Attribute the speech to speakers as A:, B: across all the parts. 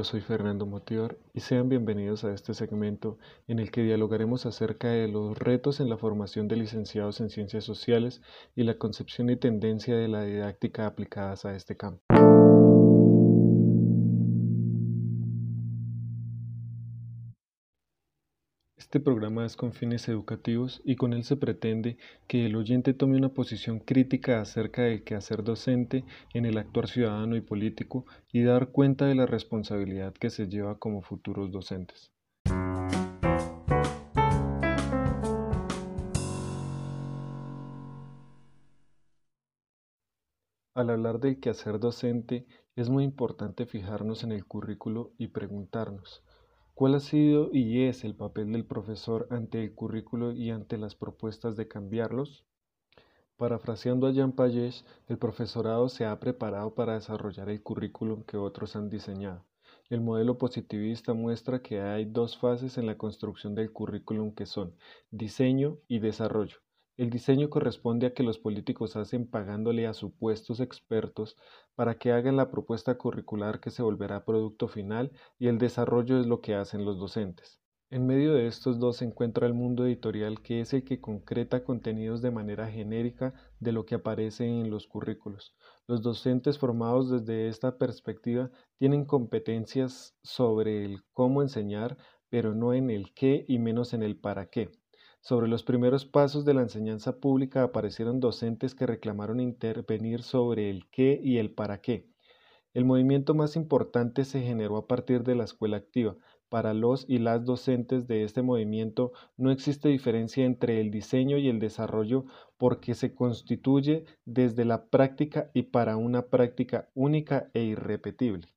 A: yo soy Fernando Motior y sean bienvenidos a este segmento en el que dialogaremos acerca de los retos en la formación de licenciados en ciencias sociales y la concepción y tendencia de la didáctica aplicadas a este campo. Este programa es con fines educativos y con él se pretende que el oyente tome una posición crítica acerca del quehacer docente en el actuar ciudadano y político y dar cuenta de la responsabilidad que se lleva como futuros docentes. Al hablar del quehacer docente es muy importante fijarnos en el currículo y preguntarnos, ¿Cuál ha sido y es el papel del profesor ante el currículo y ante las propuestas de cambiarlos? Parafraseando a Jean Pagés, el profesorado se ha preparado para desarrollar el currículum que otros han diseñado. El modelo positivista muestra que hay dos fases en la construcción del currículum que son diseño y desarrollo. El diseño corresponde a que los políticos hacen pagándole a supuestos expertos para que hagan la propuesta curricular que se volverá producto final y el desarrollo es lo que hacen los docentes. En medio de estos dos se encuentra el mundo editorial que es el que concreta contenidos de manera genérica de lo que aparece en los currículos. Los docentes formados desde esta perspectiva tienen competencias sobre el cómo enseñar, pero no en el qué y menos en el para qué. Sobre los primeros pasos de la enseñanza pública aparecieron docentes que reclamaron intervenir sobre el qué y el para qué. El movimiento más importante se generó a partir de la escuela activa. Para los y las docentes de este movimiento no existe diferencia entre el diseño y el desarrollo porque se constituye desde la práctica y para una práctica única e irrepetible.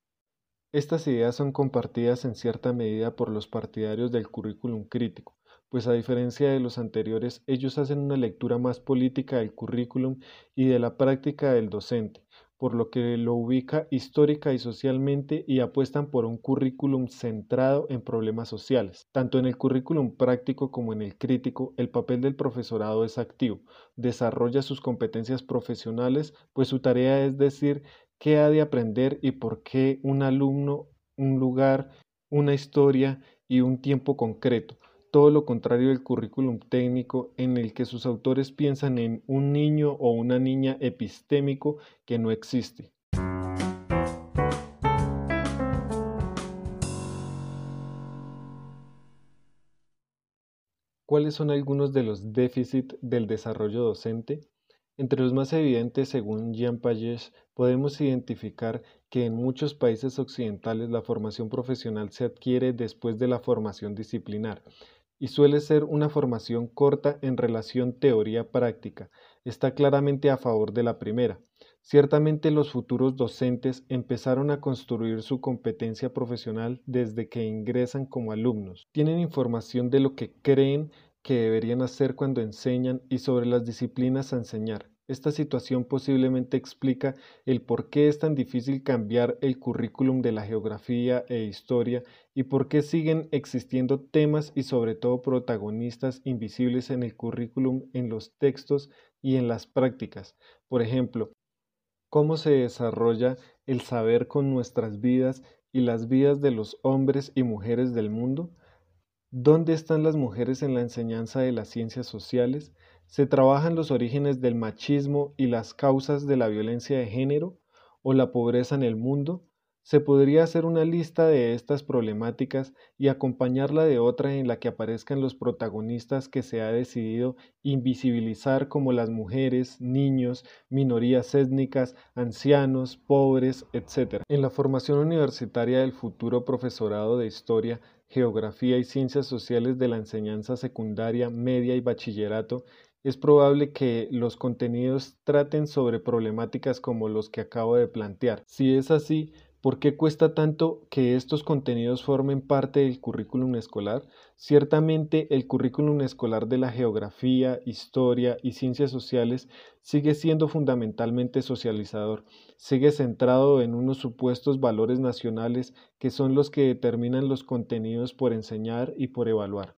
A: Estas ideas son compartidas en cierta medida por los partidarios del currículum crítico, pues a diferencia de los anteriores, ellos hacen una lectura más política del currículum y de la práctica del docente, por lo que lo ubica histórica y socialmente y apuestan por un currículum centrado en problemas sociales. Tanto en el currículum práctico como en el crítico, el papel del profesorado es activo, desarrolla sus competencias profesionales, pues su tarea es decir qué ha de aprender y por qué un alumno, un lugar, una historia y un tiempo concreto todo lo contrario del currículum técnico en el que sus autores piensan en un niño o una niña epistémico que no existe. ¿Cuáles son algunos de los déficits del desarrollo docente? Entre los más evidentes, según Jean Pagés, podemos identificar que en muchos países occidentales la formación profesional se adquiere después de la formación disciplinar, y suele ser una formación corta en relación teoría-práctica. Está claramente a favor de la primera. Ciertamente los futuros docentes empezaron a construir su competencia profesional desde que ingresan como alumnos. Tienen información de lo que creen que deberían hacer cuando enseñan y sobre las disciplinas a enseñar. Esta situación posiblemente explica el por qué es tan difícil cambiar el currículum de la geografía e historia y por qué siguen existiendo temas y sobre todo protagonistas invisibles en el currículum, en los textos y en las prácticas. Por ejemplo, cómo se desarrolla el saber con nuestras vidas y las vidas de los hombres y mujeres del mundo. ¿Dónde están las mujeres en la enseñanza de las ciencias sociales? ¿Se trabajan los orígenes del machismo y las causas de la violencia de género o la pobreza en el mundo? Se podría hacer una lista de estas problemáticas y acompañarla de otra en la que aparezcan los protagonistas que se ha decidido invisibilizar como las mujeres, niños, minorías étnicas, ancianos, pobres, etc. En la formación universitaria del futuro profesorado de historia, geografía y ciencias sociales de la enseñanza secundaria, media y bachillerato, es probable que los contenidos traten sobre problemáticas como los que acabo de plantear. Si es así, ¿por qué cuesta tanto que estos contenidos formen parte del currículum escolar? Ciertamente el currículum escolar de la geografía, historia y ciencias sociales sigue siendo fundamentalmente socializador, sigue centrado en unos supuestos valores nacionales que son los que determinan los contenidos por enseñar y por evaluar.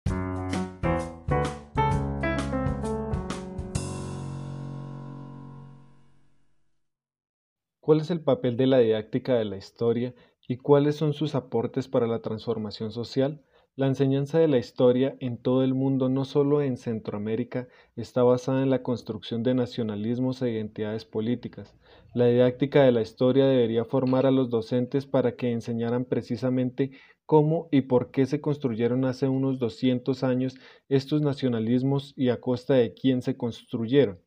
A: ¿Cuál es el papel de la didáctica de la historia y cuáles son sus aportes para la transformación social? La enseñanza de la historia en todo el mundo, no solo en Centroamérica, está basada en la construcción de nacionalismos e identidades políticas. La didáctica de la historia debería formar a los docentes para que enseñaran precisamente cómo y por qué se construyeron hace unos 200 años estos nacionalismos y a costa de quién se construyeron.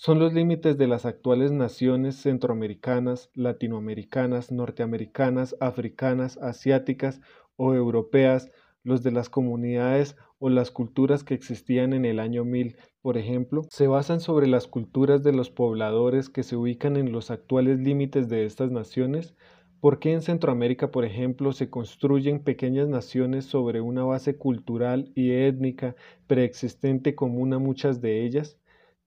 A: Son los límites de las actuales naciones centroamericanas, latinoamericanas, norteamericanas, africanas, asiáticas o europeas, los de las comunidades o las culturas que existían en el año 1000, por ejemplo, se basan sobre las culturas de los pobladores que se ubican en los actuales límites de estas naciones. ¿Por qué en Centroamérica, por ejemplo, se construyen pequeñas naciones sobre una base cultural y étnica preexistente común a muchas de ellas?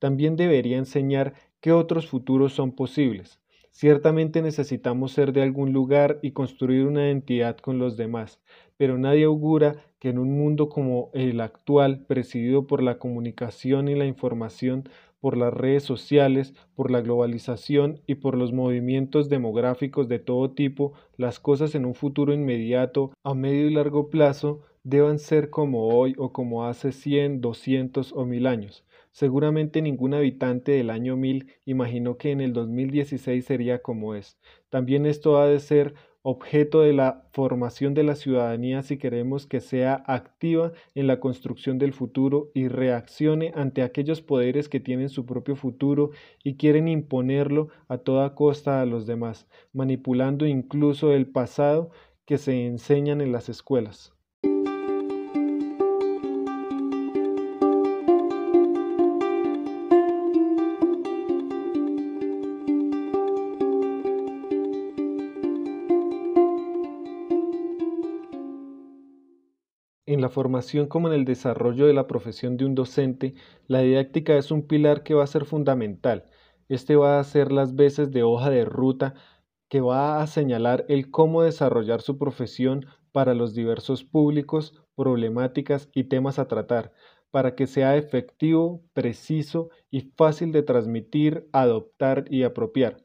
A: También debería enseñar qué otros futuros son posibles. Ciertamente necesitamos ser de algún lugar y construir una identidad con los demás, pero nadie augura que en un mundo como el actual, presidido por la comunicación y la información, por las redes sociales, por la globalización y por los movimientos demográficos de todo tipo, las cosas en un futuro inmediato, a medio y largo plazo, deban ser como hoy o como hace 100, 200 o 1000 años. Seguramente ningún habitante del año 1000 imaginó que en el 2016 sería como es. También esto ha de ser objeto de la formación de la ciudadanía si queremos que sea activa en la construcción del futuro y reaccione ante aquellos poderes que tienen su propio futuro y quieren imponerlo a toda costa a los demás, manipulando incluso el pasado que se enseñan en las escuelas. La formación como en el desarrollo de la profesión de un docente, la didáctica es un pilar que va a ser fundamental. Este va a ser las veces de hoja de ruta que va a señalar el cómo desarrollar su profesión para los diversos públicos, problemáticas y temas a tratar, para que sea efectivo, preciso y fácil de transmitir, adoptar y apropiar.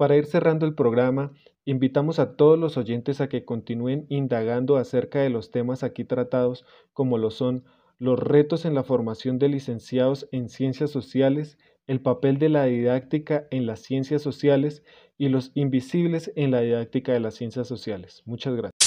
A: Para ir cerrando el programa, Invitamos a todos los oyentes a que continúen indagando acerca de los temas aquí tratados, como lo son los retos en la formación de licenciados en ciencias sociales, el papel de la didáctica en las ciencias sociales y los invisibles en la didáctica de las ciencias sociales. Muchas gracias.